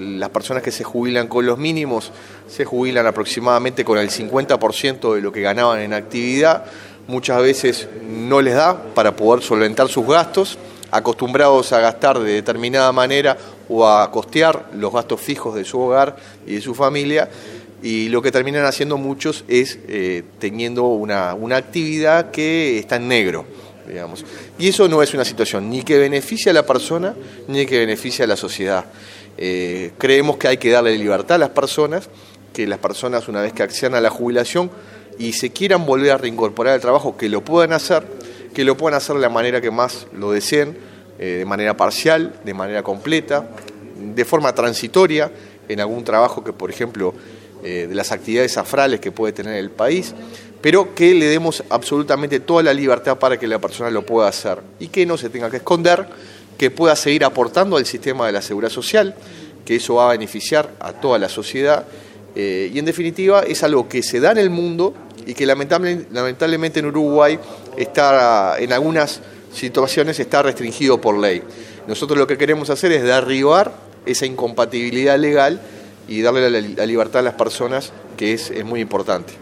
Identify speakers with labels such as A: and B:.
A: las personas que se jubilan con los mínimos se jubilan aproximadamente con el 50% de lo que ganaban en actividad. Muchas veces no les da para poder solventar sus gastos, acostumbrados a gastar de determinada manera o a costear los gastos fijos de su hogar y de su familia. Y lo que terminan haciendo muchos es eh, teniendo una, una actividad que está en negro. Digamos. Y eso no es una situación ni que beneficie a la persona ni que beneficie a la sociedad. Eh, creemos que hay que darle libertad a las personas, que las personas una vez que accedan a la jubilación y se quieran volver a reincorporar al trabajo, que lo puedan hacer, que lo puedan hacer de la manera que más lo deseen, eh, de manera parcial, de manera completa, de forma transitoria, en algún trabajo que, por ejemplo, eh, de las actividades afrales que puede tener el país, pero que le demos absolutamente toda la libertad para que la persona lo pueda hacer y que no se tenga que esconder, que pueda seguir aportando al sistema de la seguridad social, que eso va a beneficiar a toda la sociedad eh, y en definitiva es algo que se da en el mundo y que lamentablemente en Uruguay está en algunas situaciones está restringido por ley. Nosotros lo que queremos hacer es derribar esa incompatibilidad legal y darle la, libertad a las personas, que es muy importante.